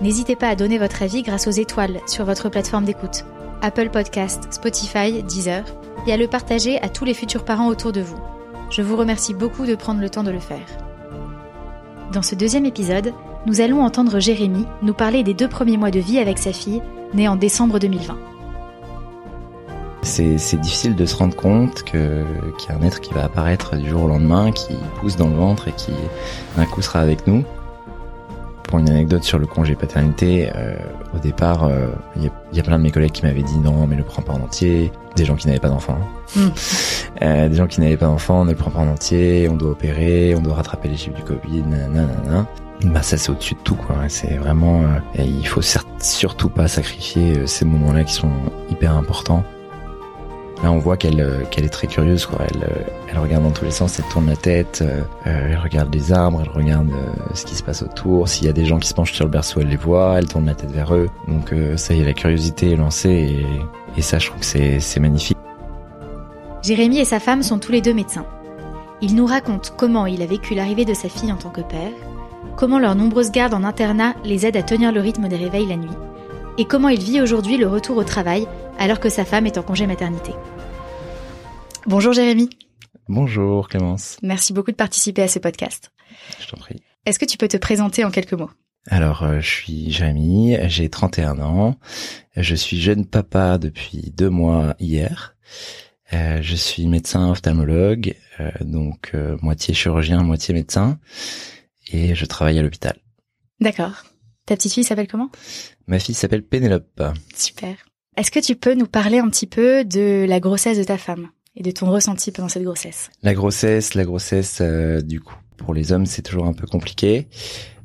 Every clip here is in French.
N'hésitez pas à donner votre avis grâce aux étoiles sur votre plateforme d'écoute, Apple Podcast, Spotify, Deezer, et à le partager à tous les futurs parents autour de vous. Je vous remercie beaucoup de prendre le temps de le faire. Dans ce deuxième épisode, nous allons entendre Jérémy nous parler des deux premiers mois de vie avec sa fille, née en décembre 2020. C'est difficile de se rendre compte qu'il y a un être qui va apparaître du jour au lendemain, qui pousse dans le ventre et qui d'un coup sera avec nous. Pour une anecdote sur le congé paternité, euh, au départ, euh, il y, a plein de mes collègues qui m'avaient dit non, mais le prends pas en entier. Des gens qui n'avaient pas d'enfants. Mm. Euh, des gens qui n'avaient pas d'enfants, ne le prends pas en entier. On doit opérer, on doit rattraper les chiffres du Covid, nanana. Bah ça c'est au-dessus de tout quoi. C'est vraiment, et il faut surtout pas sacrifier ces moments-là qui sont hyper importants. Là, on voit qu'elle euh, qu'elle est très curieuse, quoi. Elle, euh, elle regarde dans tous les sens, elle tourne la tête, euh, elle regarde les arbres, elle regarde ce qui se passe autour. S'il y a des gens qui se penchent sur le berceau, elle les voit, elle tourne la tête vers eux. Donc ça y est, la curiosité est lancée et, ça, je trouve que c'est c'est magnifique. Jérémy et sa femme sont tous les deux médecins. Ils nous racontent comment il a vécu l'arrivée de sa fille en tant que père, comment leurs nombreuses gardes en internat les aident à tenir le rythme des réveils la nuit, et comment il vit aujourd'hui le retour au travail alors que sa femme est en congé maternité. Bonjour Jérémy. Bonjour Clémence. Merci beaucoup de participer à ce podcast. Je t'en prie. Est-ce que tu peux te présenter en quelques mots? Alors, euh, je suis Jérémy, j'ai 31 ans, je suis jeune papa depuis deux mois hier. Euh, je suis médecin ophtalmologue, euh, donc moitié chirurgien, moitié médecin, et je travaille à l'hôpital. D'accord. Ta petite fille s'appelle comment? Ma fille s'appelle Pénélope. Super. Est-ce que tu peux nous parler un petit peu de la grossesse de ta femme et de ton ressenti pendant cette grossesse? La grossesse, la grossesse, euh, du coup, pour les hommes, c'est toujours un peu compliqué.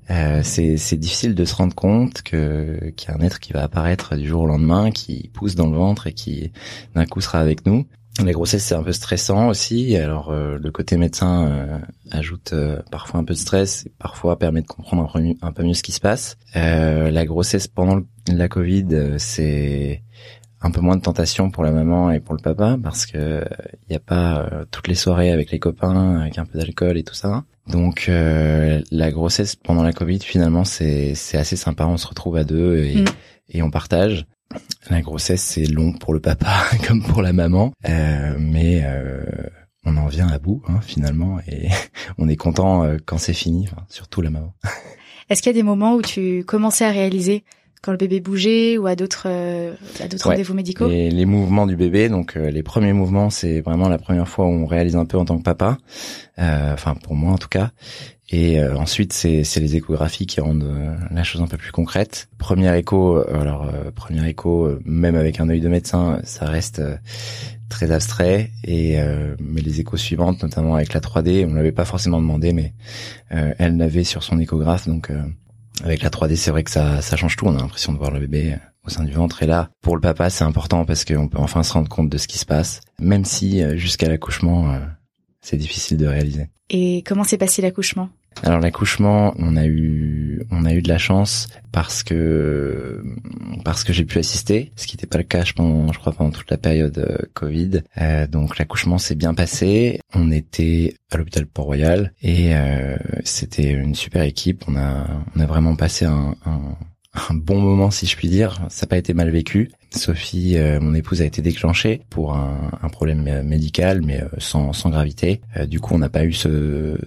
Euh, c'est difficile de se rendre compte que qu'il y a un être qui va apparaître du jour au lendemain, qui pousse dans le ventre et qui d'un coup sera avec nous. La grossesse c'est un peu stressant aussi. Alors euh, le côté médecin euh, ajoute euh, parfois un peu de stress et parfois permet de comprendre un peu mieux, ce qui se passe. la grossesse pendant la Covid c'est un peu moins de tentation pour la maman et pour le papa parce que il n'y a pas toutes les soirées avec les copains avec un peu d'alcool et tout ça. Donc la grossesse pendant la Covid finalement c'est assez sympa. On se retrouve à deux et, mm. et on partage. La grossesse, c'est long pour le papa comme pour la maman, euh, mais euh, on en vient à bout hein, finalement et on est content euh, quand c'est fini, surtout la maman. Est-ce qu'il y a des moments où tu commençais à réaliser quand le bébé bougeait ou à d'autres à d'autres rendez-vous médicaux les, les, mouvements du bébé, donc les premiers mouvements, c'est vraiment la première fois où on réalise un peu en tant que papa, enfin pour moi en tout cas. Et euh, ensuite, c'est, les échographies qui rendent euh, la chose un peu plus concrète. Premier écho, euh, alors premier écho, même avec un œil de médecin, ça reste très abstrait. Et mais les échos suivantes, notamment avec la 3D, on l'avait pas forcément demandé, mais elle l'avait sur son échographe. Donc avec la 3D, c'est vrai que ça, ça change tout. On a l'impression de voir le bébé au sein du ventre. Et là, pour le papa, c'est important parce qu'on peut enfin se rendre compte de ce qui se passe, même si jusqu'à l'accouchement, c'est difficile de réaliser. Et comment s'est passé l'accouchement? Alors l'accouchement, on a eu on a eu de la chance parce que parce que j'ai pu assister, ce qui n'était pas le cas je, crois pendant toute la période euh, Covid. Euh, donc l'accouchement s'est bien passé. On était à l'hôpital Port-Royal et euh, c'était une super équipe. On a on a vraiment passé un bon moment si je puis dire. Ça n'a pas été mal vécu. Sophie, euh, mon épouse, a été déclenchée pour un, problème euh, médical, mais euh, sans, gravité. du coup, on n'a pas eu ce,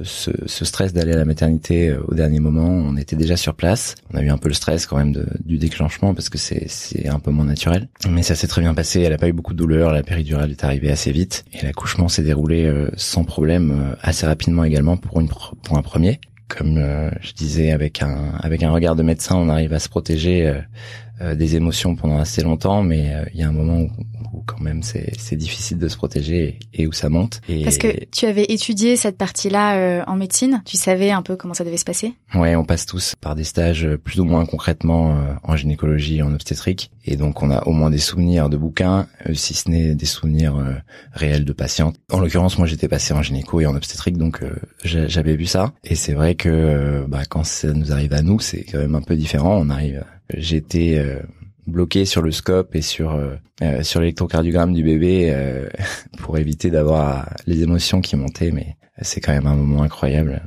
stress d'aller à la maternité au dernier moment. On était déjà sur place. On a eu un peu le stress quand même du déclenchement parce que c'est, un peu moins naturel. Mais ça s'est très bien passé. Elle n'a pas eu beaucoup de douleur. La péridurale est arrivée assez vite et l'accouchement s'est déroulé sans problème assez rapidement également pour un premier comme je disais, avec un avec un regard de médecin, on arrive à se protéger euh, des émotions pendant assez longtemps, mais euh, il y a un moment où, quand même c'est difficile de se protéger et, où ça monte. Et... Parce que tu avais étudié cette partie-là euh, en médecine, tu savais un peu comment ça devait se passer? Ouais, on passe tous par des stages plus ou moins concrètement en gynécologie et en obstétrique, et donc on a au moins des souvenirs de bouquins, si ce n'est des souvenirs réels de patientes. En l'occurrence, moi j'étais passé en gynéco et en obstétrique, donc j'avais vu ça, et c'est vrai que bah, quand ça nous arrive à nous, c'est quand même un peu différent. On arrive j'étais euh, bloqué sur le scope et sur euh, euh, sur l'électrocardiogramme du bébé pour éviter d'avoir les émotions qui montaient mais c'est quand même un moment incroyable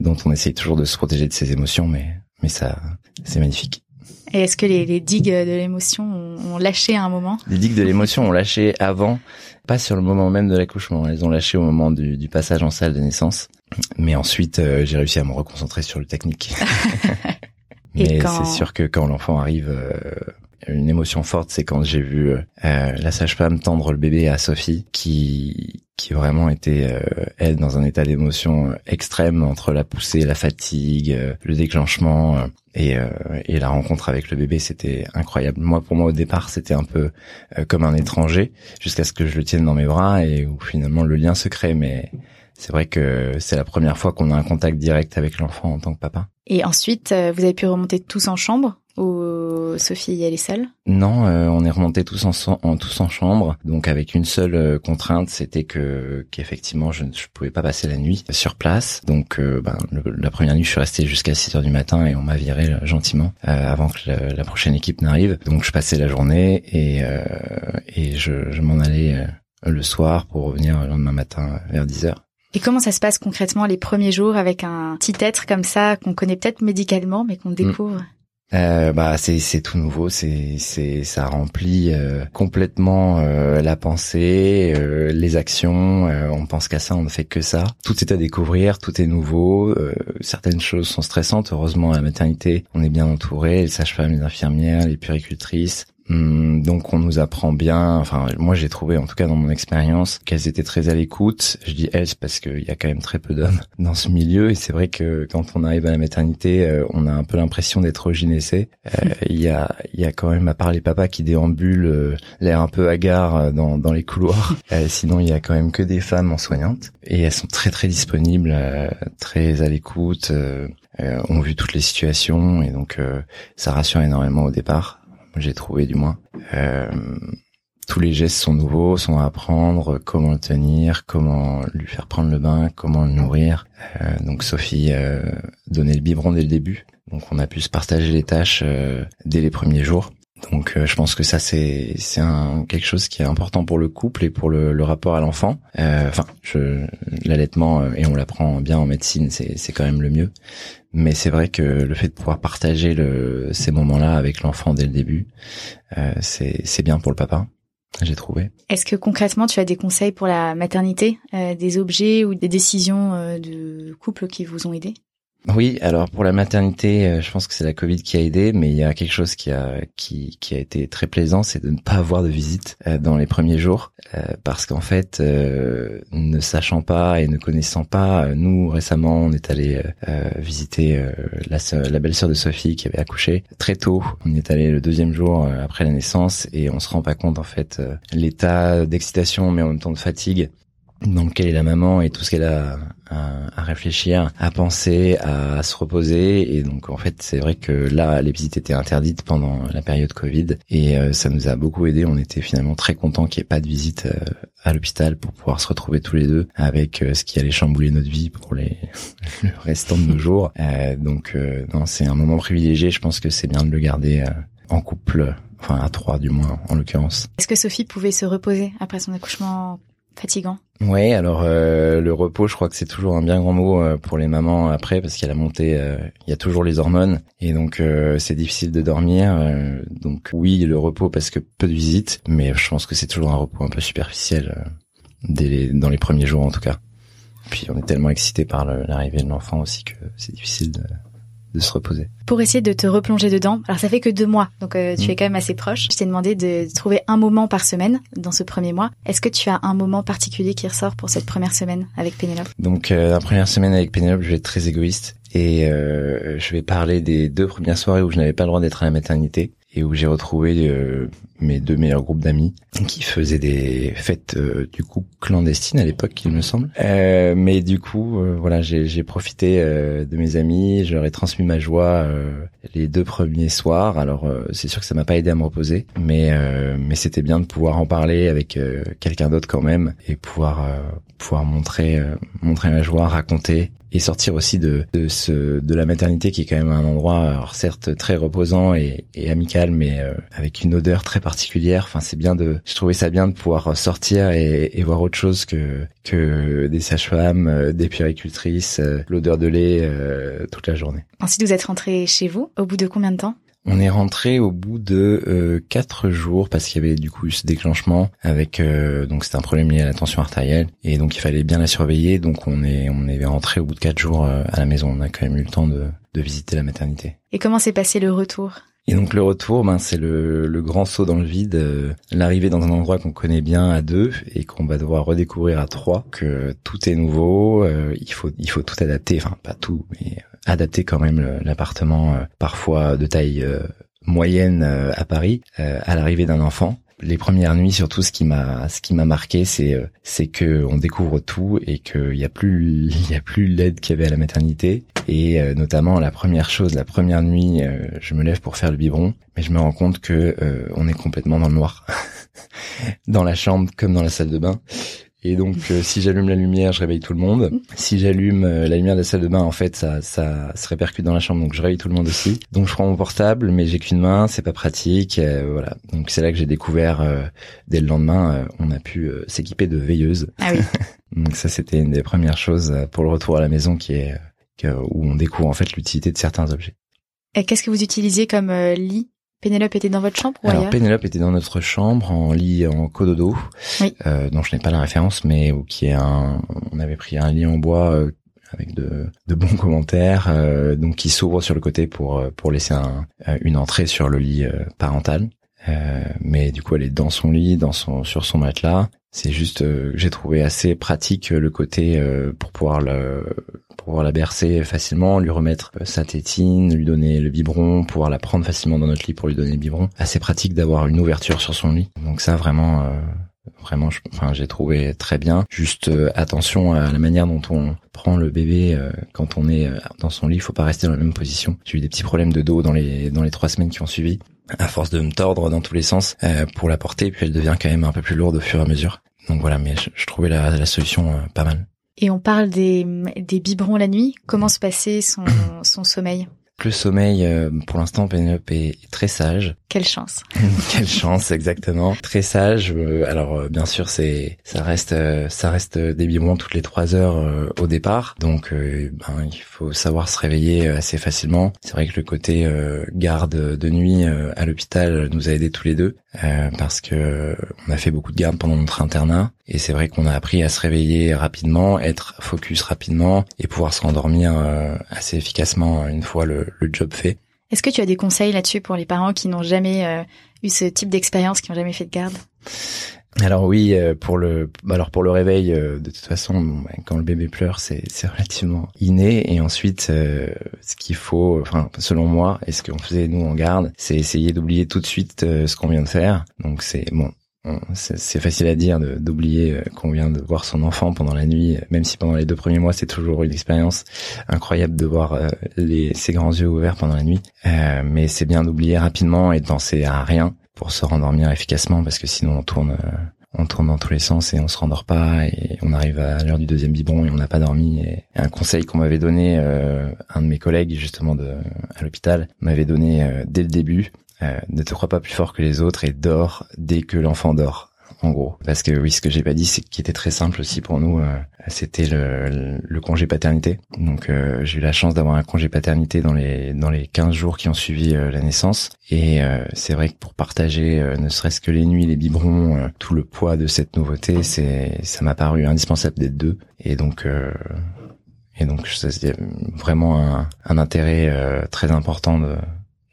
dont on essaye toujours de se protéger de ces émotions mais mais ça c'est magnifique. Et est-ce que les, les, digues de l'émotion ont, lâché à un moment? Les digues de l'émotion ont lâché avant, pas sur le moment même de l'accouchement. Elles ont lâché au moment du, du, passage en salle de naissance. Mais ensuite, j'ai réussi à me reconcentrer sur le technique. Mais c'est sûr que quand l'enfant arrive, euh, une émotion forte, c'est quand j'ai vu euh, la sage-femme tendre le bébé à Sophie, qui qui vraiment était euh, elle dans un état d'émotion extrême entre la poussée, la fatigue, le déclenchement et, et la rencontre avec le bébé, c'était incroyable. Moi, pour moi, au départ, c'était un peu comme un étranger, jusqu'à ce que je le tienne dans mes bras et où finalement le lien se crée. Mais c'est vrai que c'est la première fois qu'on a un contact direct avec l'enfant en tant que papa. Et ensuite, euh, vous avez pu remonter tous en chambre ou Sophie elle est seule? Non, euh, on est remonté tous en, en, tous en chambre, donc avec une seule euh, contrainte, c'était que qu'effectivement je ne pouvais pas passer la nuit sur place. Donc ben, la première nuit, je suis resté jusqu'à 6 heures du matin et on m'a viré gentiment avant que la, prochaine équipe n'arrive. Donc je passais la journée et et je, je m'en allais le soir pour revenir le lendemain matin vers 10 heures. Et comment ça se passe concrètement les premiers jours avec un petit être comme ça qu'on connaît peut-être médicalement mais qu'on mm. découvre? Euh, bah c'est c'est tout nouveau, c'est c'est ça remplit euh, complètement euh, la pensée, euh, les actions. on pense qu'à ça, on ne fait que ça. Tout est à découvrir, tout est nouveau. certaines choses sont stressantes. Heureusement, à la maternité, on est bien entouré. Les sages-femmes, les infirmières, les puricultrices, donc on nous apprend bien, enfin moi j'ai trouvé en tout cas dans mon expérience qu'elles étaient très à l'écoute. Je dis elles parce qu'il y a quand même très peu d'hommes dans ce milieu et c'est vrai que quand on arrive à la maternité, euh, on a un peu l'impression d'être gynécée. Euh, il y a il y a quand même à part les papas qui déambulent euh, l'air un peu hagard dans, dans les couloirs. sinon il y a quand même que des femmes en soignantes et elles sont très très disponibles, très à l'écoute. ont vu toutes les situations et donc ça rassure énormément au départ j'ai trouvé du moins. Euh, tous les gestes sont nouveaux, sont à apprendre, comment le tenir, comment lui faire prendre le bain, comment le nourrir. Euh, donc Sophie euh, donnait le biberon dès le début, donc on a pu se partager les tâches dès les premiers jours. Donc je pense que ça c'est c'est quelque chose qui est important pour le couple et pour le, le rapport à l'enfant. Enfin, l'allaitement et on l'apprend bien en médecine, c'est c'est quand même le mieux. Mais c'est vrai que le fait de pouvoir partager le, ces moments-là avec l'enfant dès le début, euh, c'est bien pour le papa, j'ai trouvé. Est-ce que concrètement tu as des conseils pour la maternité, euh, des objets ou des décisions euh, de couple qui vous ont aidé oui, alors pour la maternité, euh, je pense que c'est la Covid qui a aidé, mais il y a quelque chose qui a qui, qui a été très plaisant, c'est de ne pas avoir de visite euh, dans les premiers jours, euh, parce qu'en fait, ne sachant pas et ne connaissant pas, nous récemment, on est allé visiter la, la belle-sœur de Sophie qui avait accouché très tôt. On est allé le deuxième jour après la naissance et on se rend pas compte en fait l'état d'excitation, mais en même temps de fatigue dans lequel est la maman et tout ce qu'elle a à, réfléchir, à penser, à, se reposer. Et donc en fait, c'est vrai que là, les visites étaient interdites pendant la période Covid et euh, ça nous a beaucoup aidé. On était finalement très contents qu'il n'y ait pas de visite euh, à l'hôpital pour pouvoir se retrouver tous les deux avec euh, ce qui allait chambouler notre vie pour les le restant de nos jours. donc non, c'est un moment privilégié. Je pense que c'est bien de le garder en couple, enfin à trois du moins en l'occurrence. Est-ce que Sophie pouvait se reposer après son accouchement fatigant Ouais, alors euh, le repos, je crois que c'est toujours un bien grand mot euh, pour les mamans après parce qu'il a la montée, euh, il y a toujours les hormones et donc c'est difficile de dormir. donc oui, le repos parce que peu de visites, mais je pense que c'est toujours un repos un peu superficiel dès dans les premiers jours en tout cas. Puis on est tellement excité par l'arrivée de l'enfant aussi que c'est difficile de, de se reposer. Pour essayer de te replonger dedans, alors ça fait que deux mois, donc euh, tu mm. es quand même assez proche. Je t'ai demandé de trouver un moment par semaine dans ce premier mois. Est-ce que tu as un moment particulier qui ressort pour cette première semaine avec Pénélope? Donc euh, la première semaine avec Pénélope, je vais être très égoïste et euh, je vais parler des deux premières soirées où je n'avais pas le droit d'être à la maternité et où j'ai retrouvé euh, mes deux meilleurs groupes d'amis qui faisaient des fêtes euh, du coup clandestines à l'époque, il me semble. Euh, mais du coup, voilà, j'ai profité de mes amis, je leur ai transmis ma joie les deux premiers soirs. Alors c'est sûr que ça m'a pas aidé à me reposer, mais mais c'était bien de pouvoir en parler avec quelqu'un d'autre quand même et pouvoir pouvoir montrer montrer ma joie, raconter et sortir aussi de, de ce de la maternité qui est quand même un endroit certes très reposant et, et amical mais euh, avec une odeur très particulière. Enfin c'est bien de je trouvais ça bien de pouvoir sortir et, et voir autre chose que que des sages-femmes euh, des puéricultrices euh, l'odeur de lait toute la journée. Ensuite vous êtes rentré chez vous. Au bout de combien de temps? On est rentré au bout de euh, quatre jours parce qu'il y avait du coup ce déclenchement avec euh, donc c'était un problème lié à la tension artérielle et donc il fallait bien la surveiller. Donc on est on est rentré au bout de quatre jours euh, à la maison. On a quand même eu le temps de, de visiter la maternité. Et comment s'est passé le retour? Et donc le retour, ben c'est le, le, grand saut dans le vide, l'arrivée dans un endroit qu'on connaît bien à deux et qu'on va devoir redécouvrir à trois, que tout est nouveau, il faut il faut tout adapter, enfin pas tout, mais adapter quand même l'appartement euh, parfois de taille euh, moyenne euh, à Paris à l'arrivée d'un enfant. Les premières nuits surtout ce qui m'a ce qui m'a marqué c'est c'est que on découvre tout et qu'il y a plus il y a plus l'aide qu'il y avait à la maternité. Et notamment la première chose la première nuit je me lève pour faire le biberon mais je me rends compte que on est complètement dans le noir. Dans la chambre comme dans la salle de bain et donc, euh, si j'allume la lumière, je réveille tout le monde. Si j'allume euh, la lumière de la salle de bain, en fait, ça, ça se répercute dans la chambre, donc je réveille tout le monde aussi. Donc, je prends mon portable, mais j'ai qu'une main, c'est pas pratique, euh, voilà. Donc, c'est là que j'ai découvert, dès le lendemain, on a pu s'équiper de veilleuses. Ah oui. donc, ça, c'était une des premières choses pour le retour à la maison, qui est où on découvre en fait l'utilité de certains objets. Et qu'est-ce que vous utilisiez comme lit? Pénélope était dans votre chambre ou Alors Pénélope était dans notre chambre en lit en cododo, oui. euh, dont je n'ai pas la référence, mais qui est un, on avait pris un lit en bois euh, avec de, de, bons commentaires, euh, donc qui s'ouvre sur le côté pour euh, pour laisser un, une entrée sur le lit parental. mais du coup, elle est dans son lit, dans son sur son matelas. C'est juste, j'ai trouvé assez pratique le côté pour pouvoir le pouvoir la bercer facilement, lui remettre euh, sa tétine, lui donner le biberon, pouvoir la prendre facilement dans notre lit pour lui donner le biberon. Assez pratique d'avoir une ouverture sur son lit. Donc ça vraiment, euh, vraiment, enfin j'ai trouvé très bien. Juste euh, attention à la manière dont on prend le bébé quand on est dans son lit. Il faut pas rester dans la même position. J'ai eu des petits problèmes de dos dans les dans les trois semaines qui ont suivi à force de me tordre dans tous les sens pour la porter, puis elle devient quand même un peu plus lourde au fur et à mesure. Donc voilà, mais je, trouvais la, la solution pas mal. Et on parle des, des biberons la nuit. Comment se passait son, son sommeil? Le sommeil, euh, pour l'instant, Penelope est très sage. Quelle chance. Quelle chance, exactement. Très sage. Euh, alors euh, bien sûr, c'est ça reste ça reste des biberons toutes les trois heures au départ, donc ben, il faut savoir se réveiller assez facilement. C'est vrai que le côté garde de nuit à l'hôpital nous a aidés tous les deux parce que on a fait beaucoup de garde pendant notre internat et c'est vrai qu'on a appris à se réveiller rapidement, être focus rapidement et pouvoir se rendormir assez efficacement une fois le, le job fait. Est-ce que tu as des conseils là-dessus pour les parents qui n'ont jamais euh, eu ce type d'expérience, qui n'ont jamais fait de garde? Alors oui, euh, pour le, alors pour le réveil, euh, de toute façon, ben, quand le bébé pleure, c'est relativement inné. Et ensuite, ce qu'il faut, enfin selon moi, et ce qu'on faisait nous en garde, c'est essayer d'oublier tout de suite ce qu'on vient de faire. Donc c'est bon, c'est facile à dire d'oublier euh, qu'on vient de voir son enfant pendant la nuit, même si pendant les deux premiers mois c'est toujours une expérience incroyable de voir euh, les, ses grands yeux ouverts pendant la nuit. Euh, mais c'est bien d'oublier rapidement et de penser à rien pour se rendormir efficacement parce que sinon on tourne on tourne dans tous les sens et on se rendort pas et on arrive à l'heure du deuxième biberon et on n'a pas dormi. Et un conseil qu'on m'avait donné, un de mes collègues justement de, à l'hôpital, m'avait donné dès le début, euh, ne te crois pas plus fort que les autres et dors dès que l'enfant dort. En gros. Parce que oui, ce que j'ai pas dit, c'est qui était très simple aussi pour nous, euh, c'était le, le, congé paternité. Donc euh, j'ai eu la chance d'avoir un congé paternité dans les dans les 15 jours qui ont suivi euh, la naissance. Et c'est vrai que pour partager, ne serait-ce que les nuits, les biberons, tout le poids de cette nouveauté, c'est ça m'a paru indispensable d'être deux. Et donc et donc c'est vraiment un, un intérêt très important de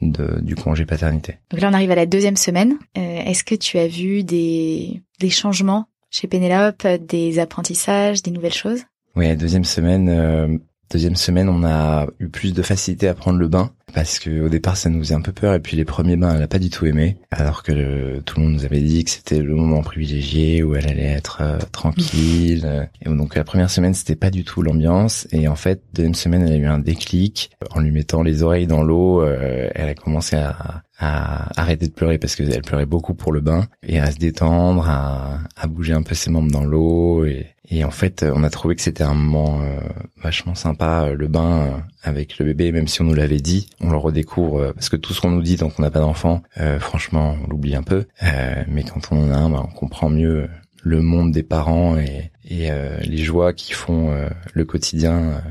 de, du congé paternité. Donc là, on arrive à la deuxième semaine. Euh, Est-ce que tu as vu des, des changements chez Pénélope, des apprentissages, des nouvelles choses? Oui, la deuxième semaine, euh, deuxième semaine, on a eu plus de facilité à prendre le bain parce que au départ ça nous faisait un peu peur et puis les premiers bains elle a pas du tout aimé alors que tout le monde nous avait dit que c'était le moment privilégié où elle allait être euh, tranquille. Et donc la première semaine c'était pas du tout l'ambiance. Et en fait deuxième semaine elle a eu un déclic. En lui mettant les oreilles dans l'eau euh, elle a commencé à, à arrêter de pleurer parce qu'elle pleurait beaucoup pour le bain et à se détendre, à, à bouger un peu ses membres dans l'eau et, et, en fait on a trouvé que c'était un moment euh, vachement sympa le bain avec le bébé même si on nous l'avait dit on le redécouvre euh, parce que tout ce qu'on nous dit tant qu'on n'a pas d'enfant, euh, franchement, on l'oublie un peu. Euh, mais quand on en a un, bah, on comprend mieux le monde des parents et, et les joies qui font le quotidien,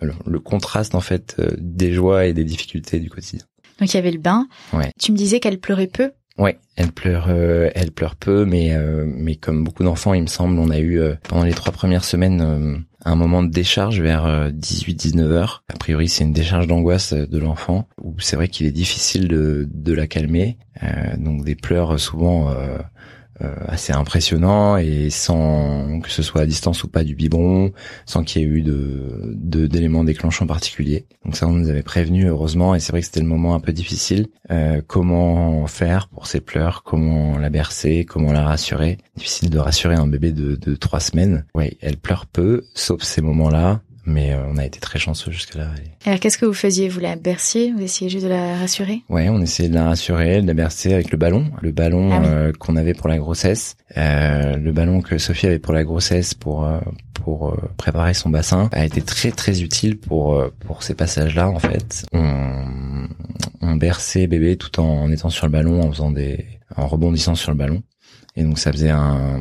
le, contraste en fait des joies et des difficultés du quotidien. Donc il y avait le bain. Ouais. Tu me disais qu'elle pleurait peu. Ouais, elle pleure, elle pleure peu, mais mais comme beaucoup d'enfants, il me semble, on a eu pendant les trois premières semaines un moment de décharge vers 18-19 euh, heures. A priori, c'est une décharge d'angoisse euh, de l'enfant où c'est vrai qu'il est difficile de, de la calmer. Euh, donc des pleurs souvent euh, euh, assez impressionnant et sans que ce soit à distance ou pas du biberon, sans qu'il y ait eu de d'éléments déclenchants particuliers. Donc ça, on nous avait prévenu heureusement et c'est vrai que c'était le moment un peu difficile. Euh, comment faire pour ses pleurs? Comment la bercer? Comment la rassurer? Difficile de rassurer un bébé de, de trois semaines. Oui, elle pleure peu, sauf ces moments-là mais euh, on a été très chanceux jusque-là. Alors qu'est-ce que vous faisiez Vous la berciez? Vous essayez juste de la rassurer? Ouais, on essayait de la rassurer, de la bercer avec le ballon, le ballon ah euh, qu'on avait pour la grossesse, euh, le ballon que Sophie avait pour la grossesse pour euh, pour préparer son bassin a été très très utile pour pour ces passages-là en fait. On, on berçait bébé tout en étant sur le ballon, en faisant des en rebondissant sur le ballon. Et donc ça faisait un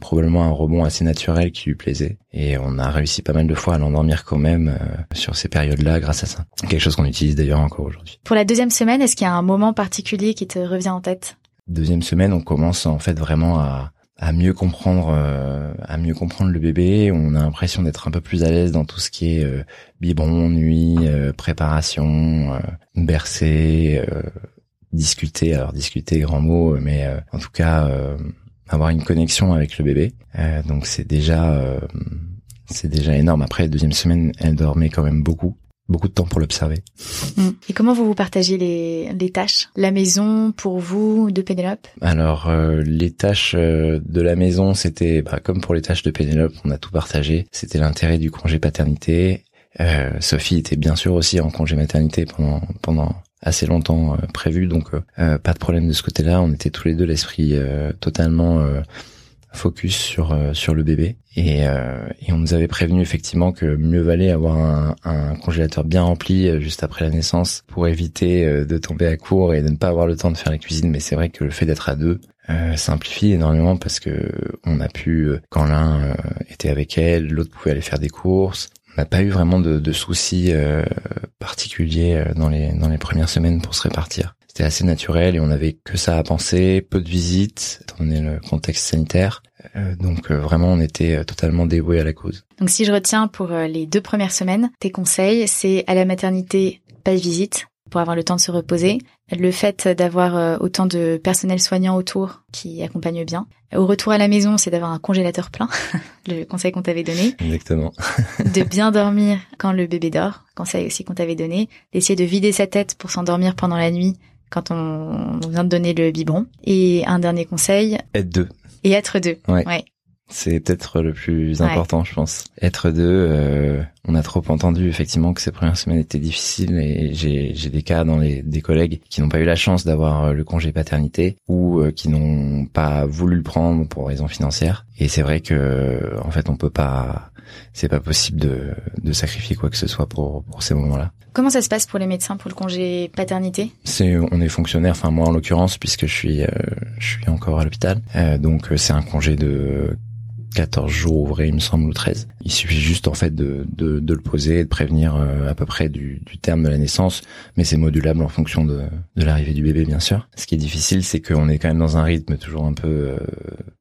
probablement un rebond assez naturel qui lui plaisait. Et on a réussi pas mal de fois à l'endormir quand même euh, sur ces périodes-là grâce à ça. Quelque chose qu'on utilise d'ailleurs encore aujourd'hui. Pour la deuxième semaine, est-ce qu'il y a un moment particulier qui te revient en tête? Deuxième semaine, on commence en fait vraiment à, à mieux comprendre euh, à mieux comprendre le bébé on a l'impression d'être un peu plus à l'aise dans tout ce qui est euh, biberon nuit préparation euh, bercer discuter, alors discuter grand mot, mais euh, en tout cas euh, avoir une connexion avec le bébé. Euh, donc c'est déjà c'est déjà énorme. Après la deuxième semaine, elle dormait quand même beaucoup beaucoup de temps pour l'observer. Mm. Et comment vous vous partagez les, les tâches? La maison pour vous de Pénélope? Alors les tâches de la maison, c'était bah, comme pour les tâches de Pénélope, on a tout partagé. C'était l'intérêt du congé paternité. Sophie était bien sûr aussi en congé maternité pendant pendant assez longtemps euh, prévu, donc euh, euh, pas de problème de ce côté-là. On était tous les deux l'esprit totalement focus sur sur le bébé et, on nous avait prévenu effectivement que mieux valait avoir un, un congélateur bien rempli juste après la naissance pour éviter de tomber à court et de ne pas avoir le temps de faire la cuisine. Mais c'est vrai que le fait d'être à deux euh, simplifie énormément parce que on a pu quand l'un était avec elle, l'autre pouvait aller faire des courses n'a pas eu vraiment de, soucis euh, particuliers euh, dans les dans les premières semaines pour se répartir. C'était assez naturel et on avait que ça à penser, peu de visites, étant donné le contexte sanitaire. Euh, donc vraiment, on était totalement dévoué à la cause. Donc si je retiens pour les deux premières semaines, tes conseils, c'est à la maternité, pas de visite, pour avoir le temps de se reposer. Le fait d'avoir euh, autant de personnel soignant autour qui accompagne bien. Au retour à la maison, c'est d'avoir un congélateur plein, le conseil qu'on t'avait donné. Exactement. de bien dormir quand le bébé dort, conseil aussi qu'on t'avait donné. D'essayer de vider sa tête pour s'endormir pendant la nuit quand on vient de donner le biberon. Et un dernier conseil. Être deux. Et être deux. Ouais. C'est peut-être le plus important, je pense. Être deux, euh, on a trop entendu effectivement que ces premières semaines étaient difficiles et j'ai des cas dans les des collègues qui n'ont pas eu la chance d'avoir le congé paternité ou qui n'ont pas voulu le prendre pour raisons financières. Et c'est vrai que en fait on peut pas c'est pas possible de, de sacrifier quoi que ce soit pour, pour ces moments-là. Comment ça se passe pour les médecins pour le congé paternité? C'est on est fonctionnaire, enfin moi en l'occurrence puisque je suis euh, je suis encore à l'hôpital, euh, donc euh, c'est un congé de 14 jours ouvrés, il me semble, ou 13. Il suffit juste en fait de, de, le poser et de prévenir à peu près du, du, terme de la naissance, mais c'est modulable en fonction de, de l'arrivée du bébé, bien sûr. Ce qui est difficile, c'est qu'on est quand même dans un rythme toujours un peu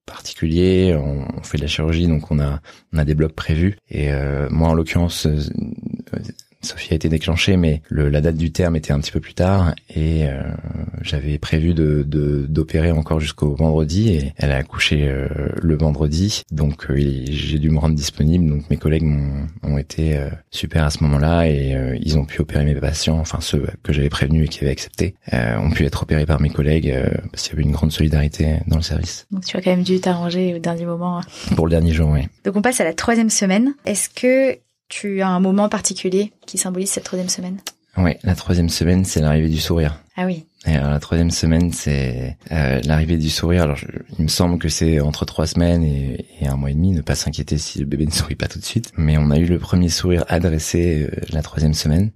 particulier. On, fait de la chirurgie, donc on a on a des blocs prévus. Et euh, moi, en l'occurrence, euh, Sophie a été déclenchée, mais le, la date du terme était un petit peu plus tard et euh, j'avais prévu de d'opérer encore jusqu'au vendredi et elle a accouché euh, le vendredi, donc euh, j'ai dû me rendre disponible. Donc mes collègues ont, ont été super à ce moment-là et ils ont pu opérer mes patients, enfin ceux que j'avais prévenus et qui avaient accepté, ont pu être opérés par mes collègues parce qu'il y avait une grande solidarité dans le service. Donc tu as quand même dû t'arranger au dernier moment. Hein. Pour le dernier jour, oui. Donc on passe à la troisième semaine. Est-ce que tu as un moment particulier qui symbolise cette troisième semaine? Oui, la troisième semaine, c'est l'arrivée du sourire. Ah oui. Et alors, la troisième semaine, c'est euh, l'arrivée du sourire. Alors, il me semble que c'est entre trois semaines et, un mois et demi. Ne pas s'inquiéter si le bébé ne sourit pas tout de suite. Mais on a eu le premier sourire adressé euh, la troisième semaine.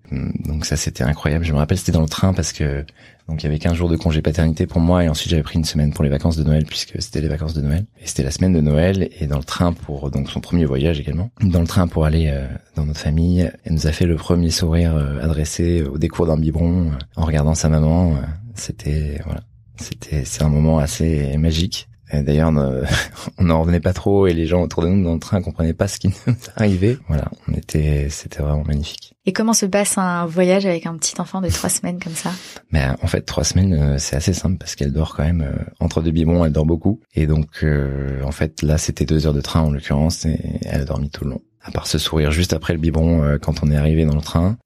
Donc ça, c'était incroyable. Je me rappelle, c'était dans le train parce que donc il y avait 15 jours de congé paternité pour moi et ensuite j'avais pris une semaine pour les vacances de Noël puisque c'était les vacances de Noël. Et c'était la semaine de Noël et dans le train pour donc son premier voyage également. Dans le train pour aller euh, dans notre famille, elle nous a fait le premier sourire euh, adressé au décours d'un biberon euh, en regardant sa maman. C'était voilà, c'était c'est un moment assez magique. D'ailleurs, on n'en revenait pas trop et les gens autour de nous dans le train comprenaient pas ce qui nous arrivait. Voilà, on était, c'était vraiment magnifique. Et comment se passe un voyage avec un petit enfant de trois semaines comme ça? Ben en fait trois semaines euh, c'est assez simple parce qu'elle dort quand même euh, entre deux biberons, elle dort beaucoup et donc euh, en fait là c'était deux heures de train en l'occurrence et elle a dormi tout le long. À part ce sourire juste après le biberon quand on est arrivé dans le train,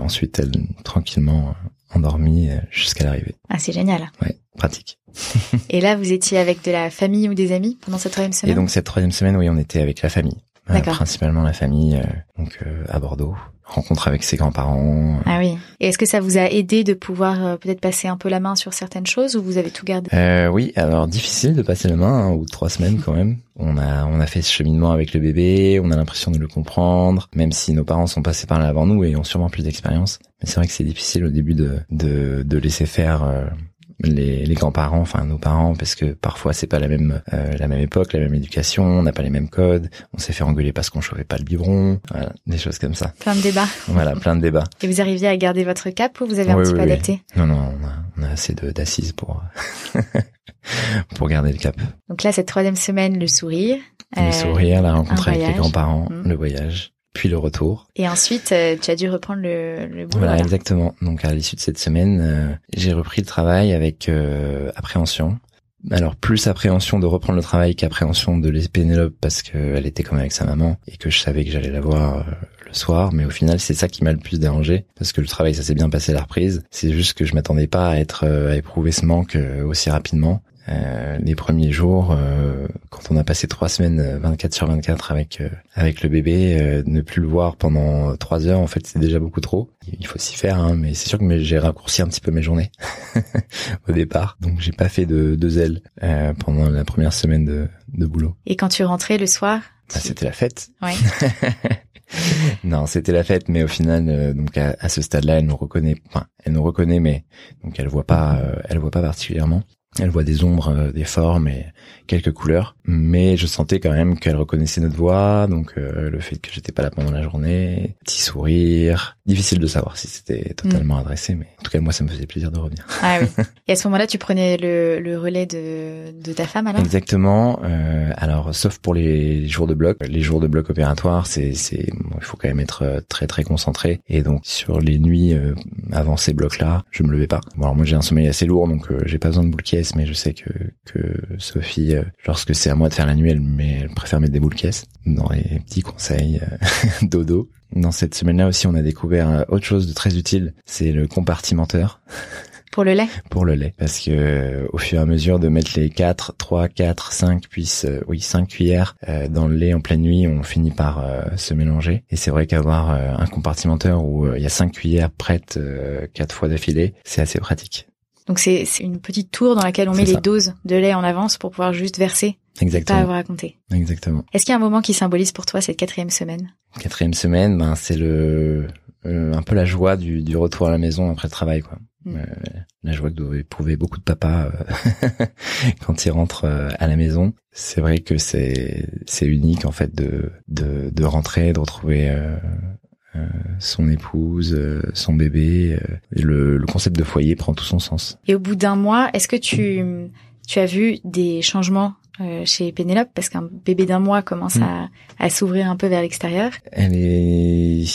ensuite elle tranquillement endormie jusqu'à l'arrivée. Ah c'est génial. Ouais, pratique. et là vous étiez avec de la famille ou des amis pendant cette troisième semaine? Et donc cette troisième semaine oui on était avec la famille. principalement la famille donc à Bordeaux rencontre avec ses grands-parents. Ah oui. Et est-ce que ça vous a aidé de pouvoir euh, peut-être passer un peu la main sur certaines choses ou vous avez tout gardé? Euh, Oui, alors difficile de passer la main, hein, ou trois semaines quand même. On a on a fait ce cheminement avec le bébé, on a l'impression de le comprendre, même si nos parents sont passés par là avant nous et ont sûrement plus d'expérience. Mais c'est vrai que c'est difficile au début de de, de laisser faire. Euh, les, les grands-parents, enfin nos parents, parce que parfois c'est pas la même euh, la même époque, la même éducation, on n'a pas les mêmes codes, on s'est fait engueuler parce qu'on chauffait pas le biberon, voilà, des choses comme ça. Plein de débats. Voilà, plein de débats. Et vous arriviez à garder votre cap ou vous avez un petit peu adapté? Non, non, on a, on a assez d'assises pour pour garder le cap. Donc là, cette troisième semaine, le sourire. Le euh, sourire, la rencontre avec les grands-parents, mmh. le voyage puis le retour. Et ensuite, euh, tu as dû reprendre le, le boulot. Voilà, exactement. Donc à l'issue de cette semaine, euh, j'ai repris le travail avec euh, appréhension. Alors plus appréhension de reprendre le travail qu'appréhension de laisser Pénélope parce qu'elle était comme avec sa maman et que je savais que j'allais la voir le soir. Mais au final, c'est ça qui m'a le plus dérangé parce que le travail, ça s'est bien passé à la reprise. C'est juste que je m'attendais pas à être à éprouver ce manque aussi rapidement. Euh, les premiers jours, euh, quand on a passé trois semaines 24 euh, sur 24 avec avec le bébé, ne plus le voir pendant trois heures, en fait, c'est déjà beaucoup trop. Il faut s'y faire, hein, mais c'est sûr que j'ai raccourci un petit peu mes journées au départ, donc j'ai pas fait de, de zèle pendant la première semaine de, de boulot. Et quand tu rentrais le soir bah, C'était la fête. Ouais. non, c'était la fête, mais au final, donc à, à ce stade-là, elle nous reconnaît. Enfin, elle nous reconnaît, mais donc elle voit pas, elle voit pas particulièrement. Elle voit des ombres, euh, des formes et quelques couleurs, mais je sentais quand même qu'elle reconnaissait notre voix, donc euh, le fait que j'étais pas là pendant la journée, petit sourire, difficile de savoir si c'était totalement mm. adressé, mais en tout cas moi ça me faisait plaisir de revenir. Ah oui. Et à ce moment-là, tu prenais le, le relais de, de ta femme alors? Exactement. Euh, alors sauf pour les jours de bloc, les jours de bloc opératoire, c'est c'est il faut quand même être euh, très très concentré et donc sur les nuits avant ces blocs là, je me levais pas. Bon alors moi j'ai un sommeil assez lourd donc j'ai pas besoin de boule caisse, mais je sais que que Sophie euh, lorsque c'est moi de faire la nuit, elle, mais elle préfère mettre des boules caisses dans les petits conseils euh, dodo. Dans cette semaine-là aussi, on a découvert euh, autre chose de très utile, c'est le compartimenteur. Pour le lait Pour le lait. Parce que au fur et à mesure de mettre les 4, 3, 4, 5, puis oui, 5 cuillères dans le lait en pleine nuit, on finit par se mélanger. Et c'est vrai qu'avoir un compartimenteur où il y a 5 cuillères prêtes 4 fois d'affilée, c'est assez pratique. Donc c'est une petite tour dans laquelle on met les doses de lait en avance pour pouvoir juste verser. Exactement. Pas à compter. Exactement. Est-ce qu'il y a un moment qui symbolise pour toi cette quatrième semaine? Quatrième semaine, ben c'est le euh, un peu la joie du, du, retour à la maison après le travail, quoi. Mm. Euh, la joie que doivent éprouver beaucoup de papas euh, quand ils rentrent à la maison. C'est vrai que c'est c'est unique en fait de de, de rentrer, de retrouver euh, son épouse, euh, son bébé. Euh, le, le, concept de foyer prend tout son sens. Et au bout d'un mois, est-ce que tu, tu as vu des changements euh, chez Pénélope parce qu'un bébé d'un mois commence mm. à, à s'ouvrir un peu vers l'extérieur. Elle est,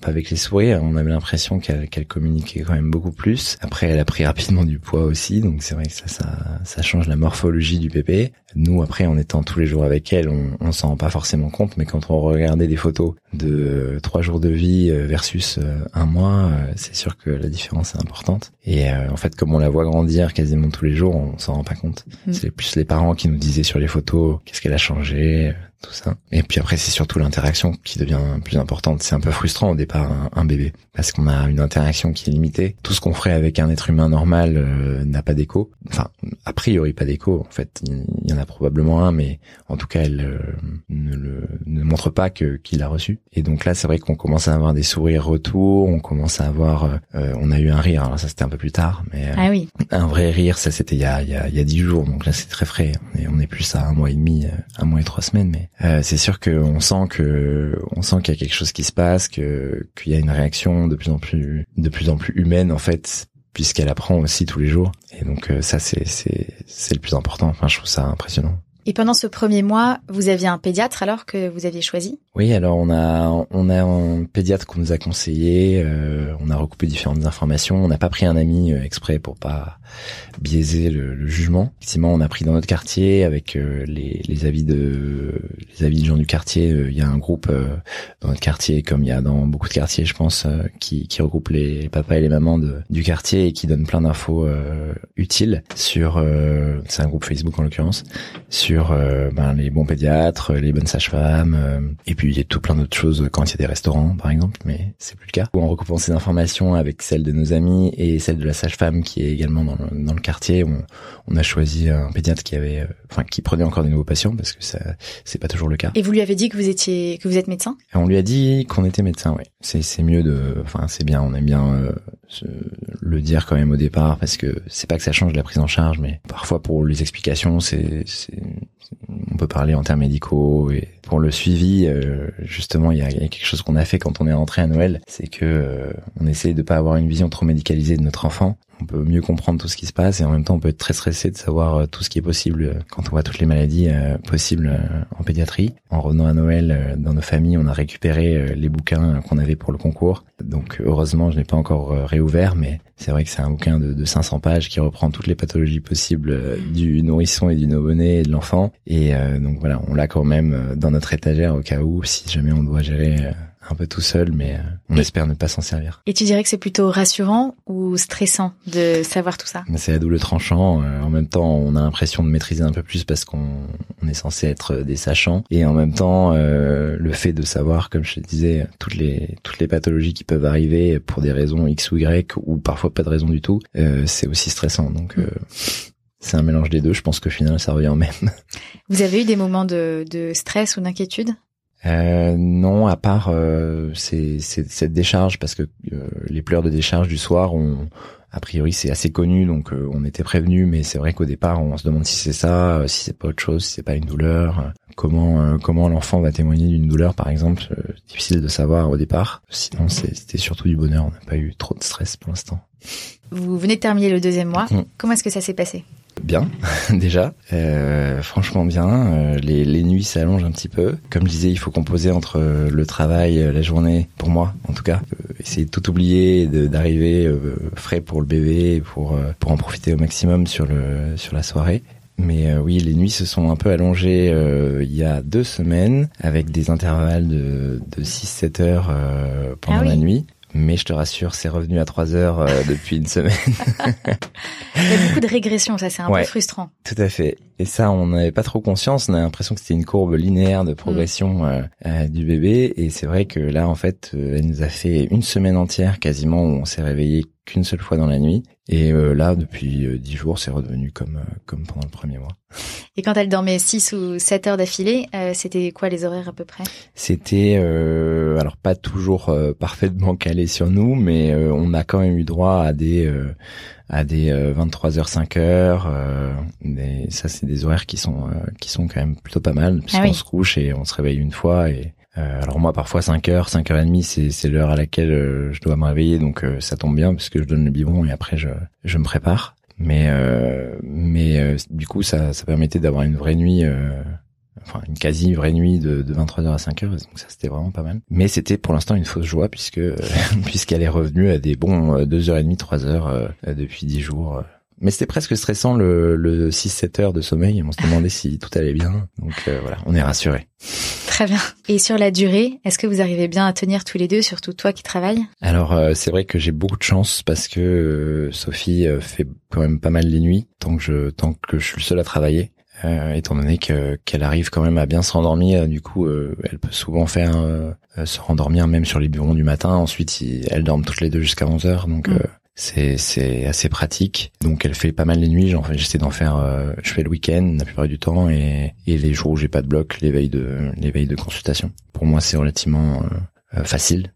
pas avec les sourires, on avait l'impression qu'elle qu'elle communiquait quand même beaucoup plus. Après, elle a pris rapidement du poids aussi, donc c'est vrai que ça, ça, ça change la morphologie du bébé. Nous, après, en étant tous les jours avec elle, on, on s'en rend pas forcément compte, mais quand on regardait des photos de euh, trois jours de vie euh, versus un mois, c'est sûr que la différence est importante. Et en fait, comme on la voit grandir quasiment tous les jours, on s'en rend pas compte. Mm. C'est plus les parents qui nous disaient sur les photos qu'est-ce qu'elle a changé, tout ça. Et puis après, c'est surtout l'interaction qui devient plus importante. C'est un peu frustrant au départ, un, bébé, parce qu'on a une interaction qui est limitée. Tout ce qu'on ferait avec un être humain normal euh, n'a pas d'écho. Enfin, a priori pas d'écho. En fait, il y en a probablement un, mais en tout cas, elle euh, ne, le, ne montre pas que qu'il l'a reçu. Et donc là, c'est vrai qu'on commence à avoir des sourires retour. On commence à avoir, euh, on a eu un rire. Alors ça, c'était un peu plus tard, mais ah oui. un vrai rire, ça c'était il y a il y a il y a dix jours. Donc là, c'est très frais. On est on est plus à un mois et demi, un mois et trois semaines, mais euh, c'est sûr qu'on sent que on sent qu'il y a quelque chose qui se passe, que qu'il y a une réaction de plus en plus de plus en plus humaine en fait, puisqu'elle apprend aussi tous les jours. Et donc euh, ça c'est c'est c'est le plus important. Enfin, je trouve ça impressionnant. Et pendant ce premier mois, vous aviez un pédiatre alors que vous aviez choisi? Oui, alors on a on a un pédiatre qu'on nous a conseillé. Euh, on a recoupé différentes informations. On n'a pas pris un ami euh, exprès pour pas biaiser le, le, jugement. Effectivement, on a pris dans notre quartier avec euh, les, les, avis de les avis des gens du quartier. Il y a un groupe dans notre quartier, comme il y a dans beaucoup de quartiers, je pense, qui, qui regroupe les papas et les mamans de, du quartier et qui donne plein d'infos utiles sur. c'est un groupe Facebook en l'occurrence euh, ben, les bons pédiatres, les bonnes sages-femmes, euh, et puis il y a tout plein d'autres choses quand il y a des restaurants, par exemple, mais c'est plus le cas. En recoupant ces informations avec celles de nos amis et celles de la sage-femme qui est également dans le, dans le quartier, on, on, a choisi un pédiatre qui avait, euh, enfin, qui prenait encore des nouveaux patients parce que ça, c'est pas toujours le cas. Et vous lui avez dit que vous étiez, que vous êtes médecin? On lui a dit qu'on était médecin, oui. C'est, c'est mieux de, enfin, c'est bien, on aime bien le dire quand même au départ parce que c'est pas que ça change la prise en charge, mais parfois pour les explications, c'est, c'est on peut parler en termes médicaux et pour le suivi euh, justement il y a, quelque chose qu'on a fait quand on est rentré à Noël c'est que euh, on essaie de pas avoir une vision trop médicalisée de notre enfant. On peut mieux comprendre tout ce qui se passe et en même temps on peut être très stressé de savoir euh, tout ce qui est possible quand on voit toutes les maladies possibles en pédiatrie. En revenant à Noël dans nos familles on a récupéré les bouquins qu'on avait pour le concours. Donc heureusement je n'ai pas encore réouvert mais c'est vrai que c'est un bouquin de, de, 500 pages qui reprend toutes les pathologies possibles du nourrisson et du nouveau-né et de l'enfant. Et donc voilà on l'a quand même dans notre étagère au cas où, si jamais on doit gérer euh, un peu tout seul, mais euh, on espère ne pas s'en servir. Et tu dirais que c'est plutôt rassurant ou stressant de savoir tout ça? C'est à double tranchant. Euh, en même temps, on a l'impression de maîtriser un peu plus parce qu'on est censé être des sachants, et en même temps, le fait de savoir, comme je te disais, toutes les toutes les pathologies qui peuvent arriver pour des raisons X ou Y ou parfois pas de raison du tout, c'est aussi stressant. Donc c'est un mélange des deux. Je pense que finalement, ça revient au même. Vous avez eu des moments de, de stress ou d'inquiétude? Euh, non, à part euh, c'est, cette décharge, parce que euh, les pleurs de décharge du soir, on, a priori c'est assez connu, donc euh, on était prévenu, mais c'est vrai qu'au départ on se demande si c'est ça, si c'est pas autre chose, si c'est pas une douleur, comment comment l'enfant va témoigner d'une douleur par exemple, difficile de savoir au départ. Sinon c'était surtout du bonheur, on n'a pas eu trop de stress pour l'instant. Vous venez de terminer le deuxième mois, mm. comment est-ce que ça s'est passé? Bien déjà, euh, franchement bien. Euh, les, les, nuits s'allongent un petit peu. Comme je disais, il faut composer entre euh, le travail, la journée, pour moi en tout cas, essayer de tout oublier, d'arriver frais pour le bébé, pour pour en profiter au maximum sur le sur la soirée. Mais oui, les nuits se sont un peu allongées il y a deux semaines avec des intervalles de, de 6-7 heures pendant ah la nuit. Mais je te rassure, c'est revenu à 3 heures depuis une semaine. Il y a beaucoup de régression, ça c'est un peu frustrant. Tout à fait. Et ça, on n'avait pas trop conscience. On a l'impression que c'était une courbe linéaire de progression mm. du bébé. Et c'est vrai que là, en fait, elle nous a fait une semaine entière quasiment où on s'est réveillé qu'une seule fois dans la nuit. Et euh, là, depuis euh, dix jours, c'est redevenu comme euh, comme pendant le premier mois. Et quand elle dormait 6 ou 7 heures d'affilée, c'était quoi les horaires à peu près? C'était alors pas toujours parfaitement calé sur nous, mais on a quand même eu droit à des à des 23h 5h mais ça c'est des horaires qui sont qui sont quand même plutôt pas mal puisqu'on ah se couche et on se réveille une fois et euh, alors moi parfois 5 heures, 5 heures et demie, c'est c'est l'heure à laquelle euh, je dois me réveiller, donc euh, ça tombe bien parce que je donne le biberon et après je je me prépare. Mais mais du coup ça ça permettait d'avoir une vraie nuit. Enfin, une quasi vraie nuit de, de 23h à 5h, donc ça c'était vraiment pas mal. Mais c'était pour l'instant une fausse joie puisque puisqu'elle est revenue à des bons 2h30, 3h depuis 10 jours. Mais c'était presque stressant le, le 6-7 heures de sommeil. On se demandait si tout allait bien. Donc voilà, on est rassuré. Très bien. Et sur la durée, est-ce que vous arrivez bien à tenir tous les deux, surtout toi qui travailles? Alors euh, c'est vrai que j'ai beaucoup de chance parce que euh, Sophie euh, fait quand même pas mal les nuits tant que je tant que je suis le seul à travailler. Étant donné que qu'elle arrive quand même à bien se rendormir, du coup, elle peut souvent faire se rendormir même sur les bureaux du matin. Ensuite, elles dorment toutes les deux jusqu'à 11 heures, donc mm c'est c'est assez pratique. Donc elle fait pas mal les nuits. J'en j'essaie d'en faire. Euh, je fais le week-end la plupart du temps et, et les jours où j'ai pas de bloc, les veilles de les veilles de consultation. Pour moi, c'est relativement euh, euh, facile.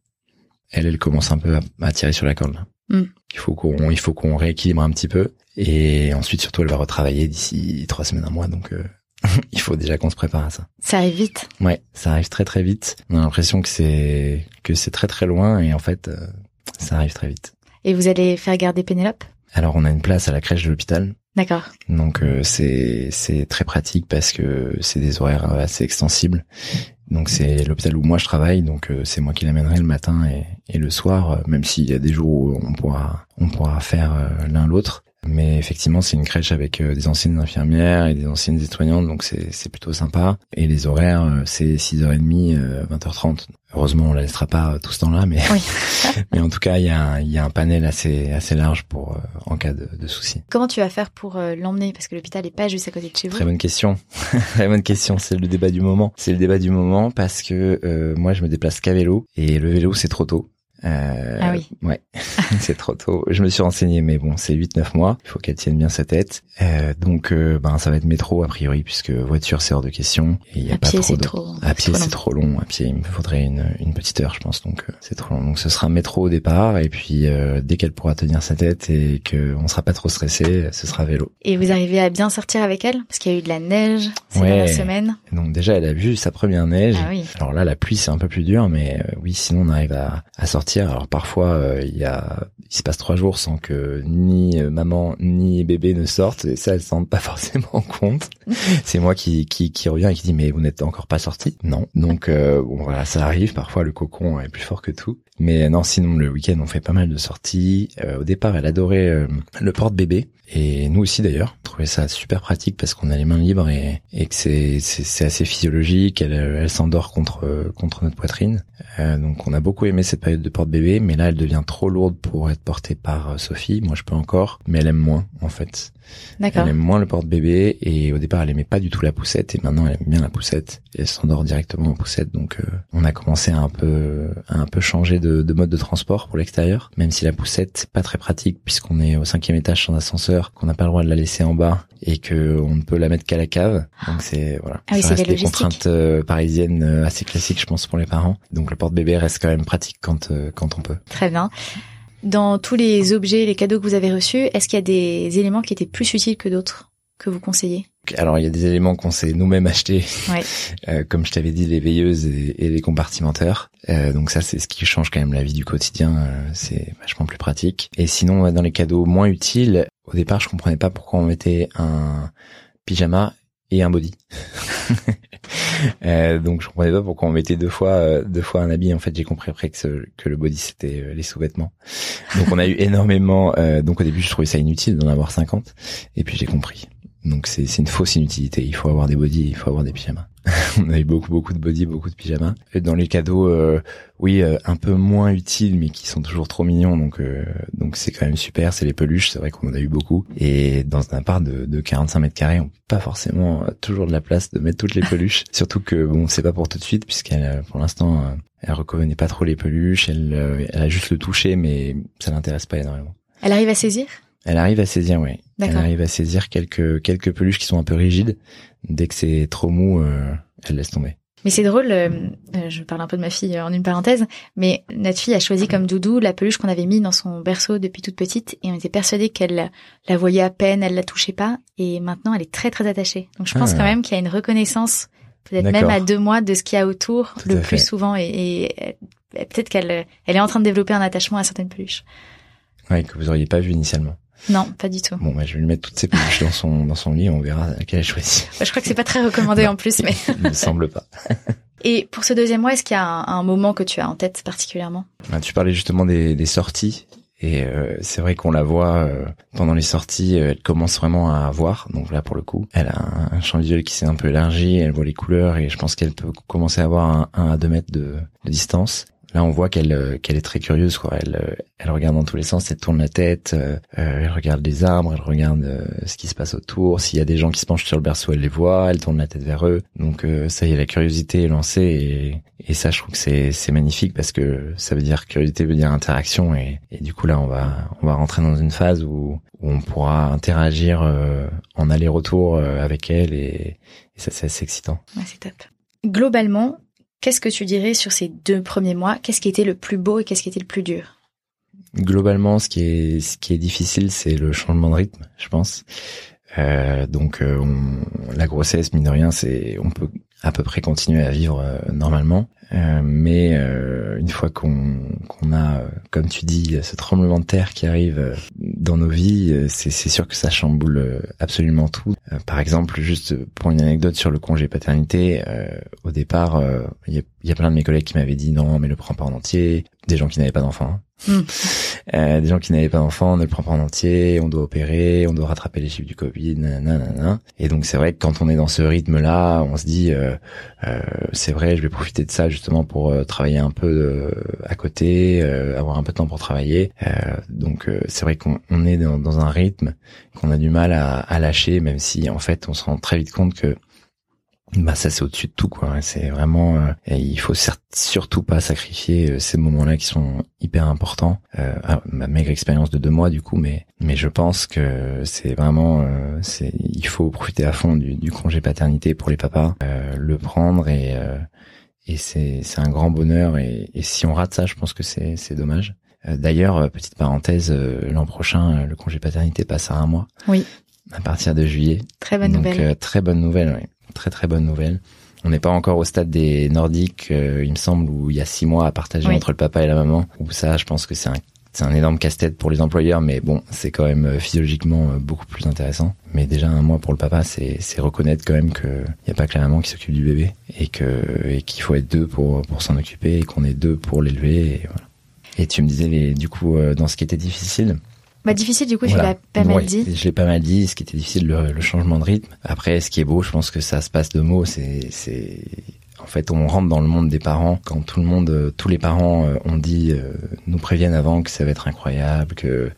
Elle, elle commence un peu à, tirer sur la corde. Mm. Il faut qu'on il faut qu'on rééquilibre un petit peu et ensuite surtout elle va retravailler d'ici trois semaines un mois. Donc il faut déjà qu'on se prépare à ça. Ça arrive vite. Ouais, ça arrive très très vite. On a l'impression que c'est que c'est très très loin et en fait ça arrive très vite. Et vous allez faire garder Pénélope? Alors on a une place à la crèche de l'hôpital. D'accord. Donc euh, c'est c'est très pratique parce que c'est des horaires assez extensibles. Donc c'est l'hôpital où moi je travaille, donc euh, c'est moi qui l'amènerai le matin et, et le soir, euh, même s'il y a des jours où on pourra on pourra faire l'un l'autre. Mais effectivement, c'est une crèche avec des anciennes infirmières et des anciennes aides-soignantes, donc c'est c'est plutôt sympa. Et les horaires, c'est 6h30, 20h30. Heureusement, on la laissera pas tout ce temps-là, mais mais en tout cas, il y a un, il y a un panel assez assez large pour euh, en cas de, de souci. Comment tu vas faire pour euh, l'emmener? Parce que l'hôpital est pas juste à côté de chez vous Très bonne question. Très bonne question. C'est le débat du moment. C'est le débat du moment parce que euh, moi, je me déplace qu'à vélo et le vélo c'est trop tôt. Euh, ah oui. Ouais, c'est trop tôt. Je me suis renseigné, mais bon, c'est 8-9 mois. Il faut qu'elle tienne bien sa tête. Euh, donc, euh, ben, ça va être métro a priori, puisque voiture c'est hors de question. Et y a à pas pied, trop, de... trop À pied, c'est trop long. À pied, il me faudrait une, une petite heure, je pense. Donc, euh, c'est trop long. Donc, ce sera métro au départ, et puis euh, dès qu'elle pourra tenir sa tête et que on sera pas trop stressé, ce sera vélo. Et vous arrivez à bien sortir avec elle, parce qu'il y a eu de la neige ces ouais. dernières semaines. Donc déjà, elle a vu sa première neige. Ah oui. Alors là, la pluie c'est un peu plus dur, mais oui, sinon on arrive à, à sortir. Alors parfois euh, il y a, il se passe trois jours sans que ni euh, maman ni bébé ne sortent et ça, elle s'en rend pas forcément compte. c'est moi qui, qui, qui revient et qui dit mais vous n'êtes encore pas sorti? Non. Donc euh, bon voilà, ça arrive. Parfois le cocon est plus fort que tout. Mais non, sinon le week-end on fait pas mal de sorties. au départ, elle adorait le porte-bébé et nous aussi d'ailleurs. Trouvait ça super pratique parce qu'on a les mains libres et, et que c'est, c'est, assez physiologique. Elle, elle s'endort contre contre notre poitrine. donc on a beaucoup aimé cette période de porte-bébé, mais là elle devient trop lourde pour être portée par euh, Sophie. Moi, je peux encore, mais elle aime moins, en fait. D'accord. Elle aime moins le porte-bébé et au départ, elle aimait pas du tout la poussette et maintenant, elle aime bien la poussette. Et elle s'endort directement en poussette. Donc, euh, on a commencé à un peu, à un peu changer de, de mode de transport pour l'extérieur. Même si la poussette, c'est pas très pratique puisqu'on est au cinquième étage sans ascenseur, qu'on n'a pas le droit de la laisser en bas et que on ne peut la mettre qu'à la cave. Donc c'est voilà. Ah oui, ça reste des contraintes euh, parisiennes assez classiques, je pense, pour les parents. Donc le porte-bébé reste quand même pratique quand quand on peut. Très bien. Dans tous les objets, les cadeaux que vous avez reçus, est-ce qu'il y a des éléments qui étaient plus utiles que d'autres que vous conseillez? Alors il y a des éléments qu'on s'est nous-mêmes achetés, ouais. euh, comme je t'avais dit, les veilleuses et, et les compartimenteurs. Euh, donc ça c'est ce qui change quand même la vie du quotidien, euh, c'est vachement plus pratique. Et sinon dans les cadeaux moins utiles, au départ je comprenais pas pourquoi on mettait un pyjama et un body. euh, donc je comprenais pas pourquoi on mettait deux fois euh, deux fois un habit. En fait, j'ai compris après que, que le body c'était euh, les sous-vêtements. Donc on a eu énormément. Euh, donc au début, je trouvais ça inutile d'en avoir 50, et puis j'ai compris. Donc c'est une fausse inutilité. Il faut avoir des bodys, il faut avoir des pyjamas. on a eu beaucoup beaucoup de bodys, beaucoup de pyjamas. Et dans les cadeaux, euh, oui, euh, un peu moins utiles, mais qui sont toujours trop mignons. Donc euh, donc c'est quand même super. C'est les peluches. C'est vrai qu'on en a eu beaucoup. Et dans un appart de, de 45 mètres carrés, on peut pas forcément toujours de la place de mettre toutes les peluches. Surtout que bon, c'est pas pour tout de suite, puisqu'elle pour l'instant elle reconnaît pas trop les peluches. Elle elle a juste le toucher, mais ça l'intéresse pas énormément. Elle arrive à saisir? Elle arrive à saisir, oui. Elle arrive à saisir quelques quelques peluches qui sont un peu rigides. Dès que c'est trop mou, euh, elle laisse tomber. Mais c'est drôle, euh, euh, je parle un peu de ma fille en une parenthèse, mais notre fille a choisi comme doudou la peluche qu'on avait mis dans son berceau depuis toute petite et on était persuadé qu'elle la voyait à peine, elle la touchait pas et maintenant elle est très très attachée. Donc je pense ah. quand même qu'il y a une reconnaissance, peut-être même à deux mois, de ce qu'il y a autour le plus souvent et, et peut-être qu'elle elle est en train de développer un attachement à certaines peluches. Oui, que vous auriez pas vu initialement. Non, pas du tout. Bon, bah, je vais lui mettre toutes ses peluches dans son dans son lit, on verra laquelle elle choisit. Bah, je crois que c'est pas très recommandé en plus, mais. Il me semble pas. Et pour ce deuxième mois, est-ce qu'il y a un, moment que tu as en tête particulièrement? Bah, Tu parlais justement des, des sorties. Et euh, c'est vrai qu'on la voit euh, pendant les sorties, euh, elle commence vraiment à voir. Donc là, pour le coup, elle a un, champ visuel qui s'est un peu élargi, elle voit les couleurs et je pense qu'elle peut commencer à avoir un, à deux mètres de, de distance. Là, on voit qu'elle euh, qu'elle est très curieuse, quoi. Elle euh, elle regarde dans tous les sens, elle tourne la tête, euh, elle regarde les arbres, elle regarde ce qui se passe autour. S'il y a des gens qui se penchent sur le berceau, elle les voit, elle tourne la tête vers eux. Donc ça y est, la curiosité est lancée et, et ça, je trouve que c'est c'est magnifique parce que ça veut dire curiosité veut dire interaction et, et du coup là, on va on va rentrer dans une phase où, où on pourra interagir en aller-retour avec elle et, et ça c'est assez excitant. Ouais, c'est top. Globalement, Qu'est-ce que tu dirais sur ces deux premiers mois? Qu'est-ce qui était le plus beau et qu'est-ce qui était le plus dur? Globalement, ce qui est difficile, c'est le changement de rythme, je pense. Euh, donc, euh, la grossesse, mine de rien, c'est on peut à peu près continuer à vivre euh, normalement. Euh, mais euh, une fois qu'on a, comme tu dis, ce tremblement de terre qui arrive dans nos vies, c'est sûr que ça chamboule absolument tout. par exemple, juste pour une anecdote sur le congé paternité, au départ, il y a, y, a, plein de mes collègues qui m'avaient dit non, mais le prends pas en entier. Des gens qui n'avaient pas d'enfants. Euh, des gens qui n'avaient pas d'enfants, on ne le prend pas en entier, on doit opérer, on doit rattraper les chiffres du Covid. Et donc c'est vrai que quand on est dans ce rythme-là, on se dit, euh, euh, c'est vrai, je vais profiter de ça justement pour euh, travailler un peu euh, à côté, avoir un peu de temps pour travailler. donc c'est vrai qu'on est dans, dans, un rythme qu'on a du mal à, à lâcher, même si en fait on se rend très vite compte que bah ça c'est au-dessus de tout quoi. C'est vraiment euh, il faut surtout pas sacrifier euh, ces moments-là qui sont hyper importants. Euh, ah, ma maigre expérience de deux mois du coup, mais mais je pense que c'est vraiment euh, c'est il faut profiter à fond du, du congé paternité pour les papas, le prendre et et c'est c'est un grand bonheur et, et si on rate ça, je pense que c'est c'est dommage. D'ailleurs, petite parenthèse, l'an prochain, le congé paternité passe à un mois. Oui. À partir de juillet. Très bonne Donc, nouvelle. très bonne nouvelle. Oui très très bonne nouvelle. On n'est pas encore au stade des Nordiques, euh, il me semble, où il y a six mois à partager entre le papa et la maman. Où ça, je pense que c'est un c'est un énorme casse-tête pour les employeurs, mais bon, c'est quand même euh, physiologiquement euh, beaucoup plus intéressant. Mais déjà un mois pour le papa, c'est c'est reconnaître quand même que y a pas que la maman qui s'occupe du bébé et que et qu'il faut être deux pour pour s'en occuper et qu'on est deux pour l'élever. Et, voilà. et tu me disais les, du coup dans ce qui était difficile, bah difficile du coup, tu l'as pas mal dit. Je l'ai pas mal dit. Ce qui était difficile, le, le, changement de rythme. Après, ce qui est beau, je pense que ça se passe de mots. C'est, c'est, en fait, on rentre dans le monde des parents quand tout le monde, tous les parents euh, ont dit, euh, nous préviennent avant que ça va être incroyable, que.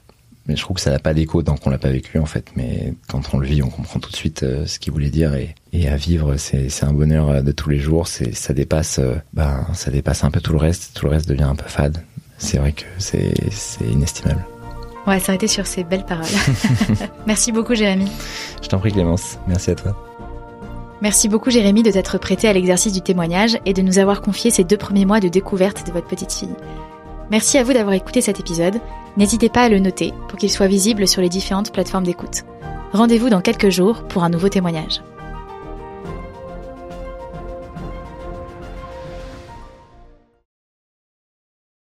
Mais je trouve que ça n'a pas d'écho tant qu'on l'a pas vécu en fait. Mais quand on le vit, on comprend tout de suite euh, ce qu'il voulait dire et, et à vivre, c'est, c'est un bonheur de tous les jours. C'est, ça dépasse, ben, ça dépasse un peu tout le reste. Tout le reste devient un peu fade. C'est vrai que c'est, c'est inestimable. On va s'arrêter sur ces belles paroles. Merci beaucoup Jérémy. Je t'en prie Clémence, merci à toi. Merci beaucoup Jérémy de t'être prêté à l'exercice du témoignage et de nous avoir confié ces deux premiers mois de découverte de votre petite fille. Merci à vous d'avoir écouté cet épisode. N'hésitez pas à le noter pour qu'il soit visible sur les différentes plateformes d'écoute. Rendez-vous dans quelques jours pour un nouveau témoignage.